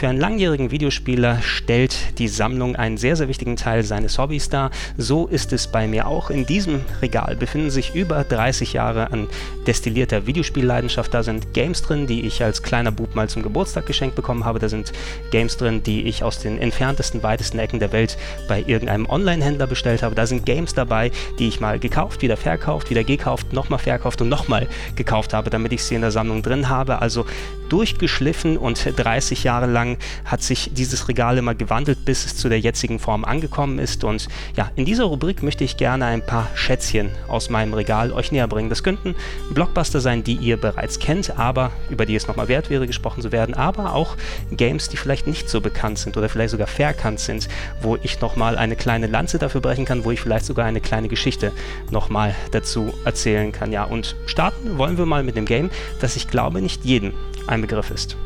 Für einen langjährigen Videospieler stellt die Sammlung einen sehr, sehr wichtigen Teil seines Hobbys dar. So ist es bei mir auch. In diesem Regal befinden sich über 30 Jahre an destillierter Videospielleidenschaft. Da sind Games drin, die ich als kleiner Bub mal zum Geburtstag geschenkt bekommen habe. Da sind Games drin, die ich aus den entferntesten, weitesten Ecken der Welt bei irgendeinem Online-Händler bestellt habe. Da sind Games dabei, die ich mal gekauft, wieder verkauft, wieder gekauft, nochmal verkauft und nochmal gekauft habe, damit ich sie in der Sammlung drin habe. Also durchgeschliffen und 30 Jahre lang hat sich dieses Regal immer gewandelt, bis es zu der jetzigen Form angekommen ist. Und ja, in dieser Rubrik möchte ich gerne ein paar Schätzchen aus meinem Regal euch näher bringen. Das könnten Blockbuster sein, die ihr bereits kennt, aber über die es nochmal wert wäre, gesprochen zu werden, aber auch Games, die vielleicht nicht so bekannt sind oder vielleicht sogar verkannt sind, wo ich nochmal eine kleine Lanze dafür brechen kann, wo ich vielleicht sogar eine kleine Geschichte nochmal dazu erzählen kann. Ja, und starten wollen wir mal mit dem Game, das ich glaube nicht jedem ein Begriff ist.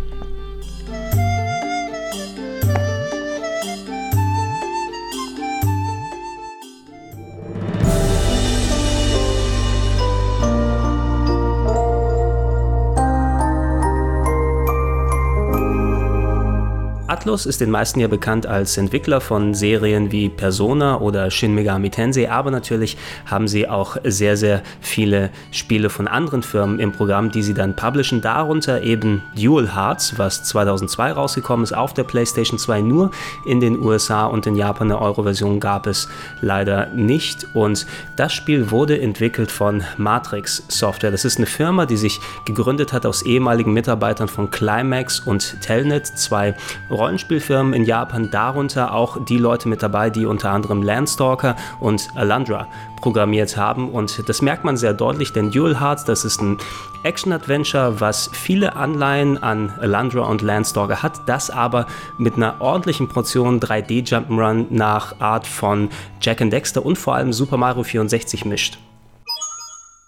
Atlus ist den meisten ja bekannt als Entwickler von Serien wie Persona oder Shin Megami Tensei, aber natürlich haben sie auch sehr, sehr viele Spiele von anderen Firmen im Programm, die sie dann publishen. Darunter eben Dual Hearts, was 2002 rausgekommen ist auf der PlayStation 2 nur in den USA und in Japan eine Euro-Version gab es leider nicht. Und das Spiel wurde entwickelt von Matrix Software. Das ist eine Firma, die sich gegründet hat aus ehemaligen Mitarbeitern von Climax und Telnet, zwei Rollen Rollenspielfirmen in Japan, darunter auch die Leute mit dabei, die unter anderem Landstalker und Alandra programmiert haben. Und das merkt man sehr deutlich, denn Dual Hearts, das ist ein Action-Adventure, was viele Anleihen an Alandra und Landstalker hat, das aber mit einer ordentlichen Portion 3D-Jump'n'Run nach Art von Jack and Dexter und vor allem Super Mario 64 mischt.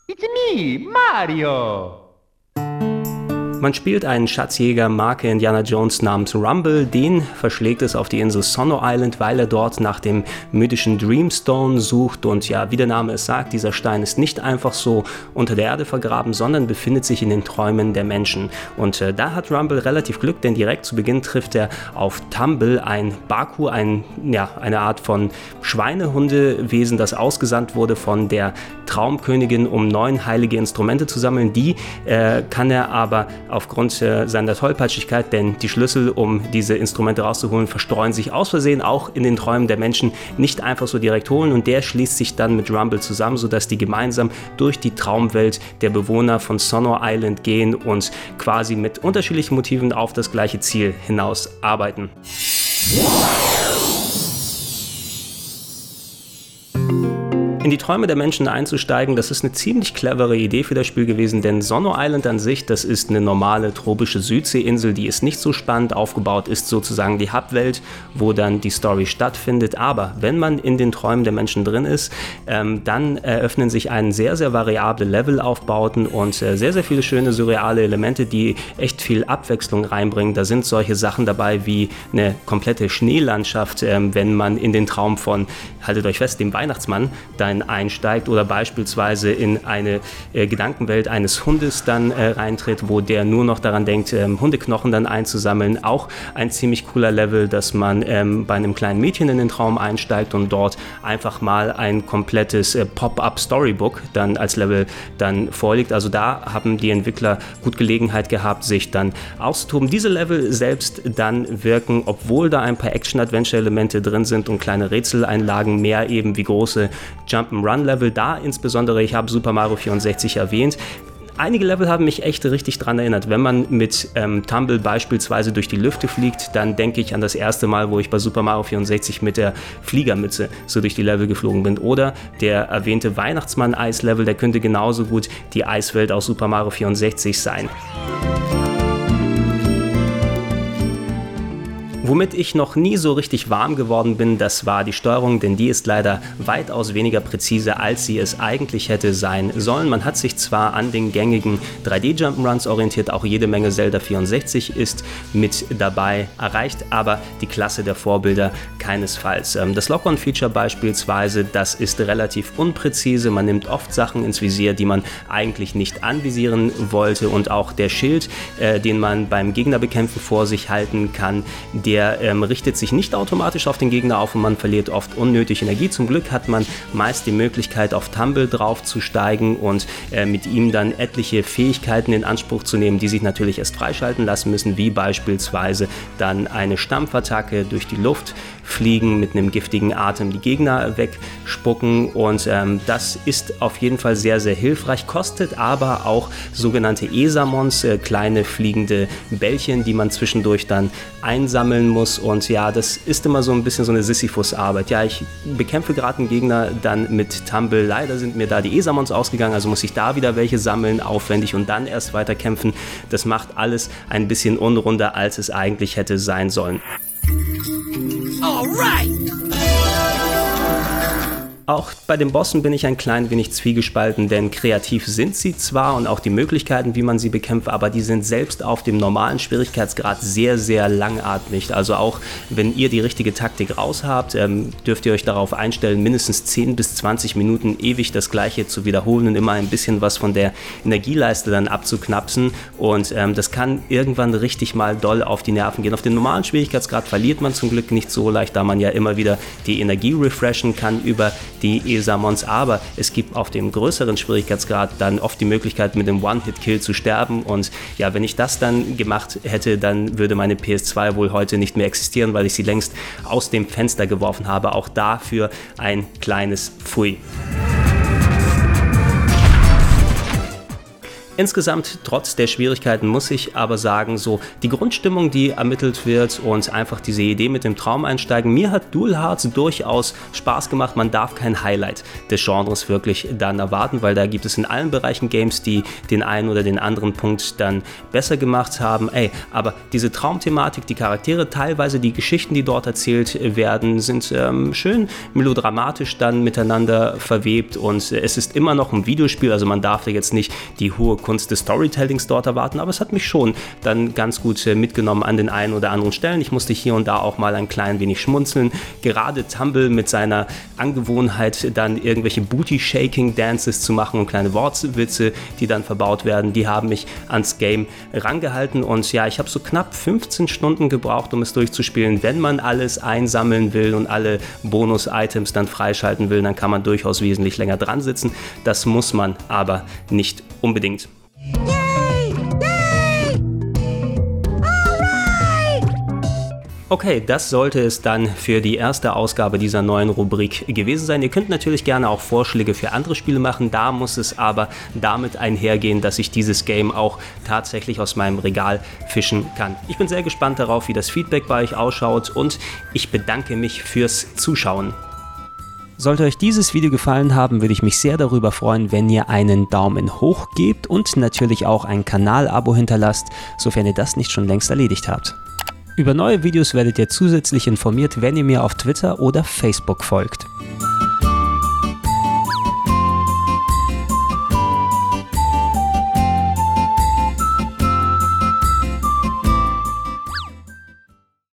It's me, Mario! Man spielt einen Schatzjäger Marke Indiana Jones namens Rumble, den verschlägt es auf die Insel Sono Island, weil er dort nach dem mythischen Dreamstone sucht und ja, wie der Name es sagt, dieser Stein ist nicht einfach so unter der Erde vergraben, sondern befindet sich in den Träumen der Menschen. Und äh, da hat Rumble relativ Glück, denn direkt zu Beginn trifft er auf Tumble, ein Baku, ein, ja, eine Art von Schweinehundewesen, das ausgesandt wurde von der Traumkönigin, um neun heilige Instrumente zu sammeln. Die äh, kann er aber aufgrund äh, seiner Tollpatschigkeit, denn die Schlüssel, um diese Instrumente rauszuholen, verstreuen sich aus Versehen auch in den Träumen der Menschen nicht einfach so direkt holen und der schließt sich dann mit Rumble zusammen, sodass die gemeinsam durch die Traumwelt der Bewohner von Sonor Island gehen und quasi mit unterschiedlichen Motiven auf das gleiche Ziel hinaus arbeiten. In die Träume der Menschen einzusteigen, das ist eine ziemlich clevere Idee für das Spiel gewesen, denn Sono Island an sich, das ist eine normale tropische Südseeinsel, die ist nicht so spannend aufgebaut, ist sozusagen die Hubwelt, wo dann die Story stattfindet. Aber wenn man in den Träumen der Menschen drin ist, ähm, dann eröffnen sich einen sehr, sehr variable Levelaufbauten und äh, sehr, sehr viele schöne surreale Elemente, die echt viel Abwechslung reinbringen. Da sind solche Sachen dabei wie eine komplette Schneelandschaft, ähm, wenn man in den Traum von, haltet euch fest, dem Weihnachtsmann dann Bewusstsein einsteigt oder beispielsweise in eine äh, Gedankenwelt eines Hundes dann äh, reintritt, wo der nur noch daran denkt, ähm, Hundeknochen dann einzusammeln. Auch ein ziemlich cooler Level, dass man ähm, bei einem kleinen Mädchen in den Traum einsteigt und dort einfach mal ein komplettes äh, Pop-up Storybook dann als Level dann vorliegt. Also da haben die Entwickler gut Gelegenheit gehabt, sich dann auszutoben. Diese Level selbst dann wirken, obwohl da ein paar Action-Adventure-Elemente drin sind und kleine Rätseleinlagen, mehr eben wie große Jump Jump'n'Run-Level da, insbesondere ich habe Super Mario 64 erwähnt. Einige Level haben mich echt richtig daran erinnert. Wenn man mit ähm, Tumble beispielsweise durch die Lüfte fliegt, dann denke ich an das erste Mal, wo ich bei Super Mario 64 mit der Fliegermütze so durch die Level geflogen bin. Oder der erwähnte Weihnachtsmann-Eislevel, der könnte genauso gut die Eiswelt aus Super Mario 64 sein. Womit ich noch nie so richtig warm geworden bin, das war die Steuerung, denn die ist leider weitaus weniger präzise, als sie es eigentlich hätte sein sollen. Man hat sich zwar an den gängigen 3D-Jump'n'Runs orientiert, auch jede Menge Zelda 64 ist mit dabei erreicht, aber die Klasse der Vorbilder keinesfalls. Ähm, das Lock-on-Feature beispielsweise, das ist relativ unpräzise. Man nimmt oft Sachen ins Visier, die man eigentlich nicht anvisieren wollte und auch der Schild, äh, den man beim Gegnerbekämpfen vor sich halten kann, der ähm, richtet sich nicht automatisch auf den Gegner auf und man verliert oft unnötig Energie. Zum Glück hat man meist die Möglichkeit, auf Tumble draufzusteigen und äh, mit ihm dann etliche Fähigkeiten in Anspruch zu nehmen, die sich natürlich erst freischalten lassen müssen, wie beispielsweise dann eine Stampfattacke durch die Luft fliegen, mit einem giftigen Atem die Gegner wegspucken und ähm, das ist auf jeden Fall sehr, sehr hilfreich, kostet aber auch sogenannte Esamons, äh, kleine fliegende Bällchen, die man zwischendurch dann einsammeln muss und ja, das ist immer so ein bisschen so eine Sisyphus-Arbeit. Ja, ich bekämpfe gerade einen Gegner dann mit Tumble, leider sind mir da die Esamons ausgegangen, also muss ich da wieder welche sammeln, aufwendig und dann erst weiter kämpfen. Das macht alles ein bisschen unrunder, als es eigentlich hätte sein sollen. All right. Auch bei den Bossen bin ich ein klein wenig zwiegespalten, denn kreativ sind sie zwar und auch die Möglichkeiten, wie man sie bekämpft, aber die sind selbst auf dem normalen Schwierigkeitsgrad sehr, sehr langatmig. Also auch wenn ihr die richtige Taktik raus habt, ähm, dürft ihr euch darauf einstellen, mindestens 10 bis 20 Minuten ewig das gleiche zu wiederholen und immer ein bisschen was von der Energieleiste dann abzuknapsen. Und ähm, das kann irgendwann richtig mal doll auf die Nerven gehen. Auf den normalen Schwierigkeitsgrad verliert man zum Glück nicht so leicht, da man ja immer wieder die Energie refreshen kann über die ESA-Mons, aber es gibt auf dem größeren Schwierigkeitsgrad dann oft die Möglichkeit, mit einem One-Hit-Kill zu sterben. Und ja, wenn ich das dann gemacht hätte, dann würde meine PS2 wohl heute nicht mehr existieren, weil ich sie längst aus dem Fenster geworfen habe. Auch dafür ein kleines Pfui. Insgesamt, trotz der Schwierigkeiten, muss ich aber sagen, so die Grundstimmung, die ermittelt wird und einfach diese Idee mit dem Traum einsteigen, mir hat Dual Hearts durchaus Spaß gemacht. Man darf kein Highlight des Genres wirklich dann erwarten, weil da gibt es in allen Bereichen Games, die den einen oder den anderen Punkt dann besser gemacht haben. Ey, aber diese Traumthematik, die Charaktere, teilweise die Geschichten, die dort erzählt werden, sind ähm, schön melodramatisch dann miteinander verwebt und es ist immer noch ein Videospiel, also man darf da jetzt nicht die hohe Kunst des Storytellings dort erwarten, aber es hat mich schon dann ganz gut äh, mitgenommen an den einen oder anderen Stellen. Ich musste hier und da auch mal ein klein wenig schmunzeln. Gerade Tumble mit seiner Angewohnheit, dann irgendwelche Booty-Shaking-Dances zu machen und kleine Wortwitze, die dann verbaut werden, die haben mich ans Game rangehalten. Und ja, ich habe so knapp 15 Stunden gebraucht, um es durchzuspielen. Wenn man alles einsammeln will und alle Bonus-Items dann freischalten will, dann kann man durchaus wesentlich länger dran sitzen. Das muss man aber nicht unbedingt. Okay, das sollte es dann für die erste Ausgabe dieser neuen Rubrik gewesen sein. Ihr könnt natürlich gerne auch Vorschläge für andere Spiele machen. Da muss es aber damit einhergehen, dass ich dieses Game auch tatsächlich aus meinem Regal fischen kann. Ich bin sehr gespannt darauf, wie das Feedback bei euch ausschaut und ich bedanke mich fürs Zuschauen. Sollte euch dieses Video gefallen haben, würde ich mich sehr darüber freuen, wenn ihr einen Daumen hoch gebt und natürlich auch ein Kanalabo hinterlasst, sofern ihr das nicht schon längst erledigt habt. Über neue Videos werdet ihr zusätzlich informiert, wenn ihr mir auf Twitter oder Facebook folgt.